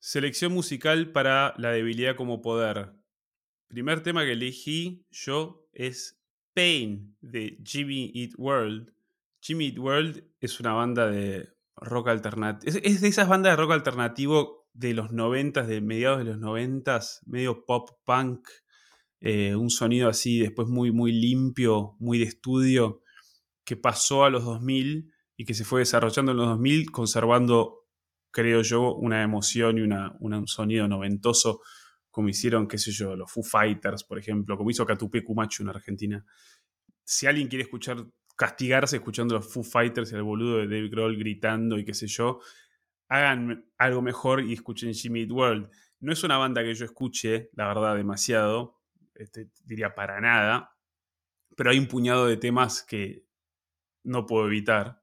Selección musical para la debilidad como poder. Primer tema que elegí yo es Pain de Jimmy Eat World. Jimmy Eat World es una banda de rock alternativo. Es, de esas bandas de rock alternativo de los noventas, de mediados de los noventas, medio pop punk, eh, un sonido así después muy, muy limpio, muy de estudio, que pasó a los 2000 y que se fue desarrollando en los 2000, conservando, creo yo, una emoción y una, un sonido noventoso, como hicieron, qué sé yo, los Foo Fighters, por ejemplo, como hizo Catupe Cumacho en Argentina. Si alguien quiere escuchar, castigarse escuchando los Foo Fighters y al boludo de David Grohl gritando y qué sé yo, hagan algo mejor y escuchen Jimmy Eat World. No es una banda que yo escuche, la verdad, demasiado, este, diría para nada, pero hay un puñado de temas que no puedo evitar.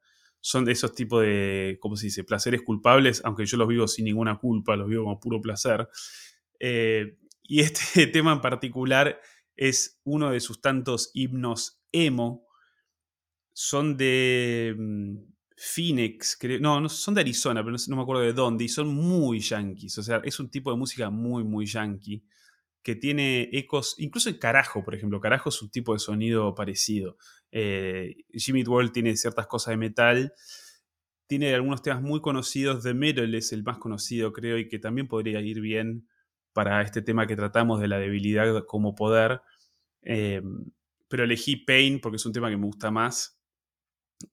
Son de esos tipos de, ¿cómo se dice?, placeres culpables, aunque yo los vivo sin ninguna culpa, los vivo como puro placer. Eh, y este tema en particular es uno de sus tantos himnos emo. Son de mm, Phoenix, no, son de Arizona, pero no, no, me acuerdo de dónde, y son muy yankees. O sea, es un tipo de música muy, muy yankee que tiene ecos, incluso en Carajo, por ejemplo. Carajo es un tipo de sonido parecido. Eh, Jimmy World tiene ciertas cosas de metal. Tiene algunos temas muy conocidos. The Middle es el más conocido, creo, y que también podría ir bien para este tema que tratamos de la debilidad como poder. Eh, pero elegí Pain porque es un tema que me gusta más.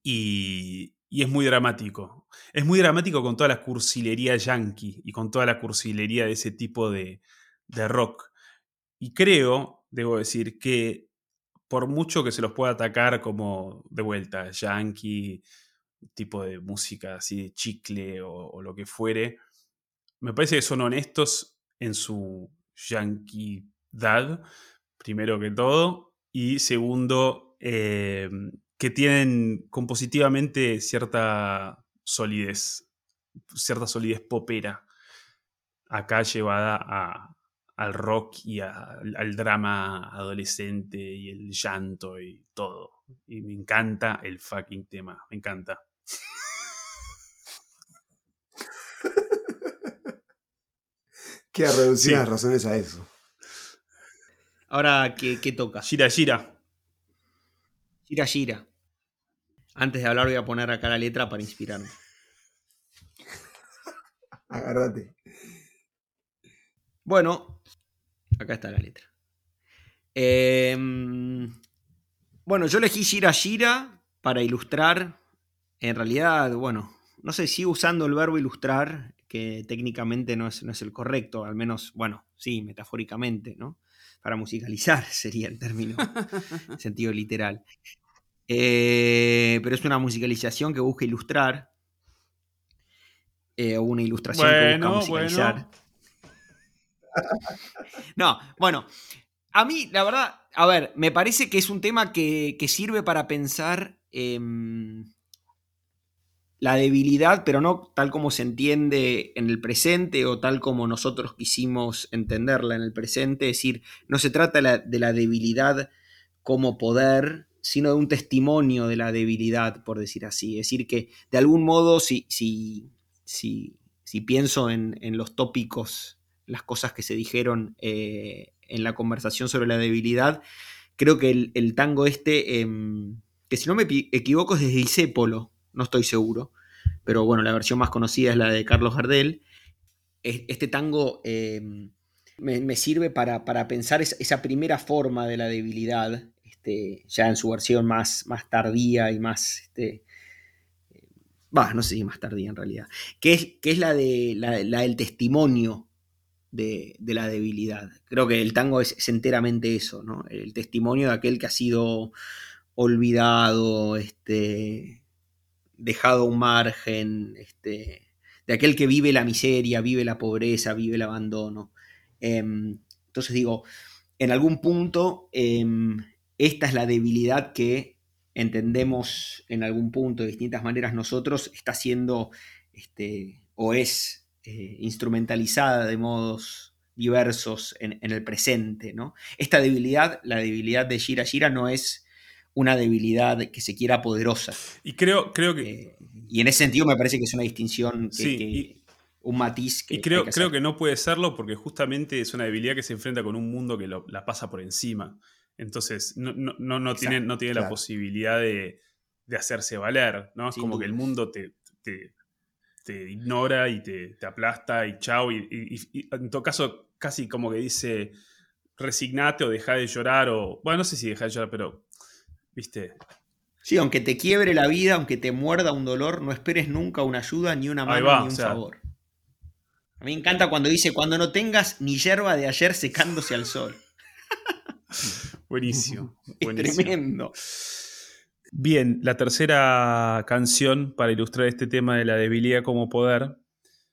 Y, y es muy dramático. Es muy dramático con toda la cursilería yankee y con toda la cursilería de ese tipo de, de rock. Y creo, debo decir, que por mucho que se los pueda atacar como de vuelta, yankee, tipo de música así de chicle o, lo que fuere, me parece que son honestos en su yanquidad, primero que todo, y segundo, eh, que tienen compositivamente cierta solidez, cierta solidez popera, acá llevada a, al rock y al drama adolescente y el llanto y todo. Y me encanta el fucking tema, me encanta. Queda reducir las razones a eso. Ahora, ¿qué, toca? Gira, gira. Gira, gira. Antes de hablar voy a poner acá la letra para inspirarme. Agárrate. Bueno, acá está la letra. Em, bueno, yo elegí Gira Gira para ilustrar. En realidad, bueno, no sé, sigo usando el verbo ilustrar, que técnicamente no es, no es el correcto, al menos, bueno, sí, metafóricamente, ¿no? Para musicalizar sería el término en sentido literal. Eh, pero es una musicalización que busca ilustrar. Eh, o una ilustración que busca musicalizar. No, bueno, a mí, la verdad, a ver, me parece que es un tema que, sirve para pensar la debilidad, pero no tal como se entiende en el presente o tal como nosotros quisimos entenderla en el presente. Es decir, no se trata de la debilidad como poder, sino de un testimonio de la debilidad, por decir así. Es decir, que de algún modo, si, si, si, si pienso en, en los tópicos las cosas que se dijeron eh, en la conversación sobre la debilidad. Creo que el, tango este, em, que si no me equivoco es de Disépolo, no estoy seguro, pero bueno, la versión más conocida es la de Carlos Gardel. Este tango em, me, sirve para, pensar esa, primera forma de la debilidad, este, ya en su versión más, más tardía y más... Este, no sé si más tardía en realidad, que es, que es la, de, la del testimonio de, la debilidad. Creo que el tango es, enteramente eso, ¿no? El testimonio de aquel que ha sido olvidado, este, dejado a un margen, este, de aquel que vive la miseria, vive la pobreza, vive el abandono. Em, entonces digo, en algún punto, em, esta es la debilidad que entendemos en algún punto de distintas maneras nosotros, está siendo este, o es eh, instrumentalizada de modos diversos en, el presente. ¿no? Esta debilidad, la debilidad de Shira Shira, no es una debilidad que se quiera poderosa. Y creo, creo que... Eh, y en ese sentido me parece que es una distinción que, un matiz que. Y creo, hay creo que no puede serlo porque justamente es una debilidad que se enfrenta con un mundo que lo- la pasa por encima. Entonces, no, no, no, no tiene, no tiene la posibilidad de, de hacerse valer, ¿no? Es Sin como duda. que el mundo te, te, te ignora y te, te aplasta y chao. Y, y- y en todo caso, casi como que dice resignate o deja de llorar o. Bueno, no sé si deja de llorar, pero. ¿Viste? Sí, aunque te quiebre la vida, aunque te muerda un dolor, no esperes nunca una ayuda, ni una mano, va, ni o un sea. favor. A mí me encanta cuando dice, cuando no tengas ni hierba de ayer secándose al sol. Buenísimo. Es buenísimo. tremendo. Bien, la tercera canción para ilustrar este tema de la debilidad como poder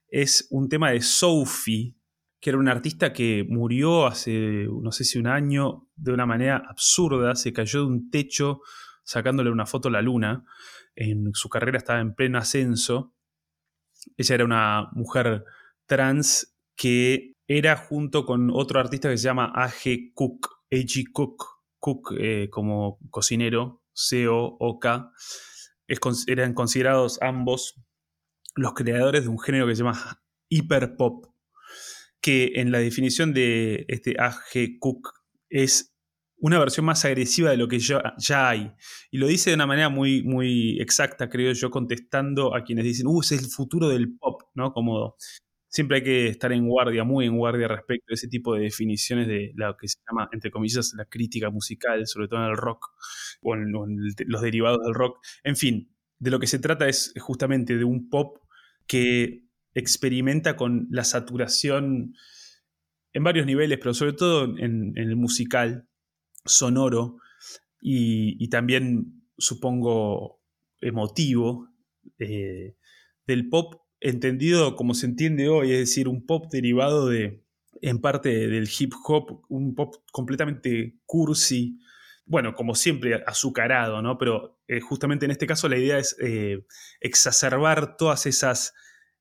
es un tema de Sophie, que era una artista que murió hace, no sé si un año, de una manera absurda, se cayó de un techo sacándole una foto a la luna. En su carrera estaba en pleno ascenso. Ella era una mujer trans que era junto con otro artista que se llama A.G. Cook, A.G. Cook, Cook eh, como cocinero, C-O-O-K. Es con- eran considerados ambos los creadores de un género que se llama hiperpop, que en la definición de este A.G. Cook es una versión más agresiva de lo que ya, hay. Y lo dice de una manera muy, muy exacta, creo yo, contestando a quienes dicen, uh, es el futuro del pop, ¿no? Como siempre hay que estar en guardia, muy en guardia respecto a ese tipo de definiciones de lo que se llama, entre comillas, la crítica musical, sobre todo en el rock o en, los derivados del rock. En fin, de lo que se trata es justamente de un pop que experimenta con la saturación en varios niveles, pero sobre todo en, el musical, sonoro y, y también, supongo, emotivo, eh, del pop entendido como se entiende hoy, es decir, un pop derivado de, en parte del hip hop, un pop completamente cursi, bueno, como siempre, azucarado, ¿no? Pero eh, justamente en este caso la idea es eh, exacerbar todas esas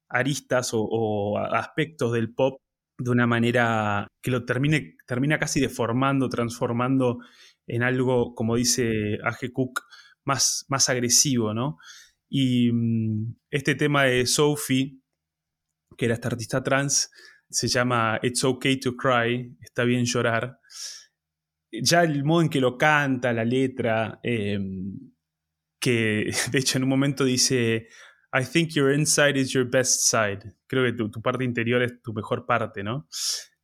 aristas o, aspectos del pop de una manera que lo termine, termina casi deformando, transformando en algo, como dice A.G. Cook, más, más agresivo, ¿no? Y mm, este tema de Sophie, que era esta artista trans, se llama It's Okay to Cry, está bien llorar. Ya el modo en que lo canta, la letra, eh, que de hecho en un momento dice, I think your inside is your best side. Creo que tu, parte interior es tu mejor parte, ¿no?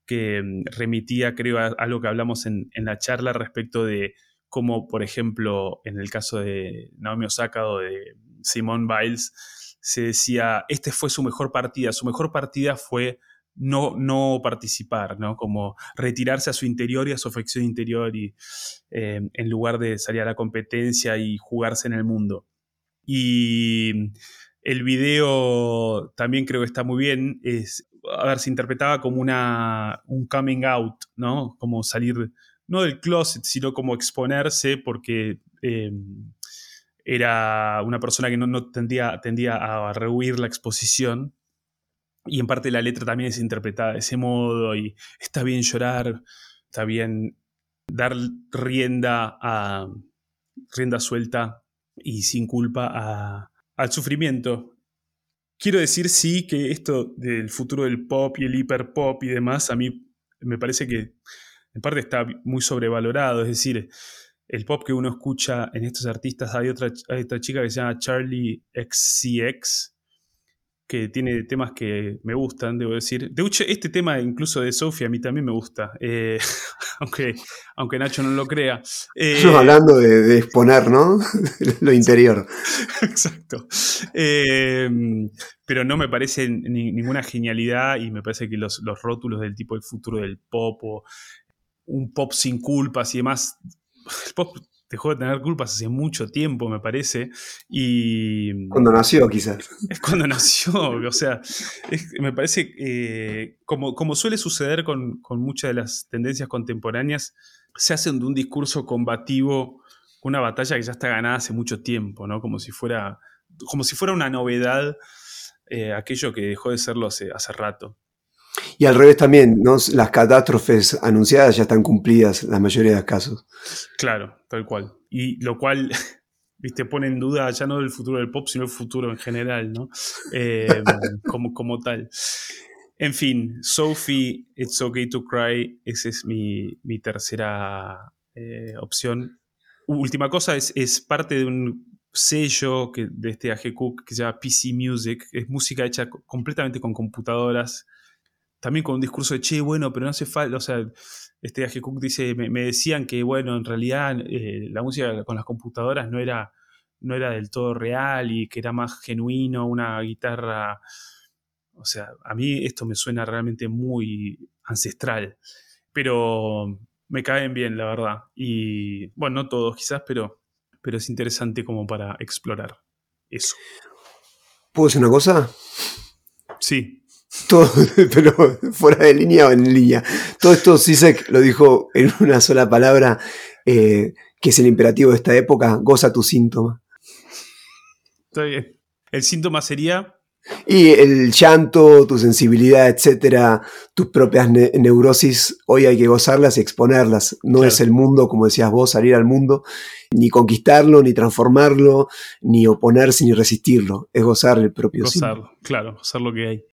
Que mm, remitía, creo, a algo que hablamos en, en la charla respecto de cómo, por ejemplo, en el caso de Naomi Osaka o de Simone Biles, se decía, este fue su mejor partida. Su mejor partida fue no, no participar, ¿no? Como retirarse a su interior y a su afección interior y eh, en lugar de salir a la competencia y jugarse en el mundo. Y el video también creo que está muy bien. Es, a ver, se interpretaba como una, un coming out, ¿no? Como salir, no del closet, sino como exponerse porque eh, era una persona que no, no tendía, tendía a rehuir la exposición. Y en parte la letra también es interpretada de ese modo y está bien llorar, está bien dar rienda a rienda suelta y sin culpa al sufrimiento. Quiero decir sí que esto del futuro del pop y el hiperpop y demás a mí me parece que en parte está muy sobrevalorado, es decir, el pop que uno escucha en estos artistas, hay otra, hay otra chica que se llama Charlie XCX, que tiene temas que me gustan, debo decir. De hecho, este tema incluso de Sofía a mí también me gusta, eh, aunque, aunque Nacho no lo crea. Eh, Estamos hablando de, de, exponer, ¿no? lo interior. Exacto. Eh, pero no me parece ni, ninguna genialidad y me parece que los, los rótulos del tipo el futuro del pop o un pop sin culpas y demás, el pop dejó de tener culpas hace mucho tiempo, me parece. Y. Cuando nació, quizás. Es cuando nació. o sea, es, me parece eh, como, como suele suceder con, con, muchas de las tendencias contemporáneas, se hacen de un discurso combativo una batalla que ya está ganada hace mucho tiempo, ¿no? Como si fuera, como si fuera una novedad eh, aquello que dejó de serlo hace, hace rato. Y al revés también, ¿no? las catástrofes anunciadas ya están cumplidas en la mayoría de los casos. Claro, tal cual. Y lo cual viste, pone en duda ya no el futuro del pop, sino el futuro en general, ¿no? Eh, como, como tal. En fin, Sophie, It's Okay to Cry, esa es mi, tercera eh, opción. Última cosa, es, es, parte de un sello que, de este AG Cook que se llama PC Music, es música hecha completamente con computadoras, también con un discurso de, che, bueno, pero no hace falta, o sea, este AG Cook dice, me, decían que, bueno, en realidad eh, la música con las computadoras no era, no era del todo real y que era más genuino, una guitarra o sea, a mí esto me suena realmente muy ancestral, pero me caen bien, la verdad. Y bueno, no todos quizás, pero, pero es interesante como para explorar eso. ¿Puedo decir una cosa? Sí. Todo, pero fuera de línea o en línea. Todo esto Sisek lo dijo en una sola palabra, eh, que es el imperativo de esta época, goza tu síntoma. Está bien. El síntoma sería y el llanto, tu sensibilidad, etcétera, tus propias neurosis, hoy hay que gozarlas y exponerlas. No es el mundo, como decías vos, salir al mundo, ni conquistarlo, ni transformarlo, ni oponerse, ni resistirlo. Es gozar el propio Gozarlo, claro, gozar lo que hay.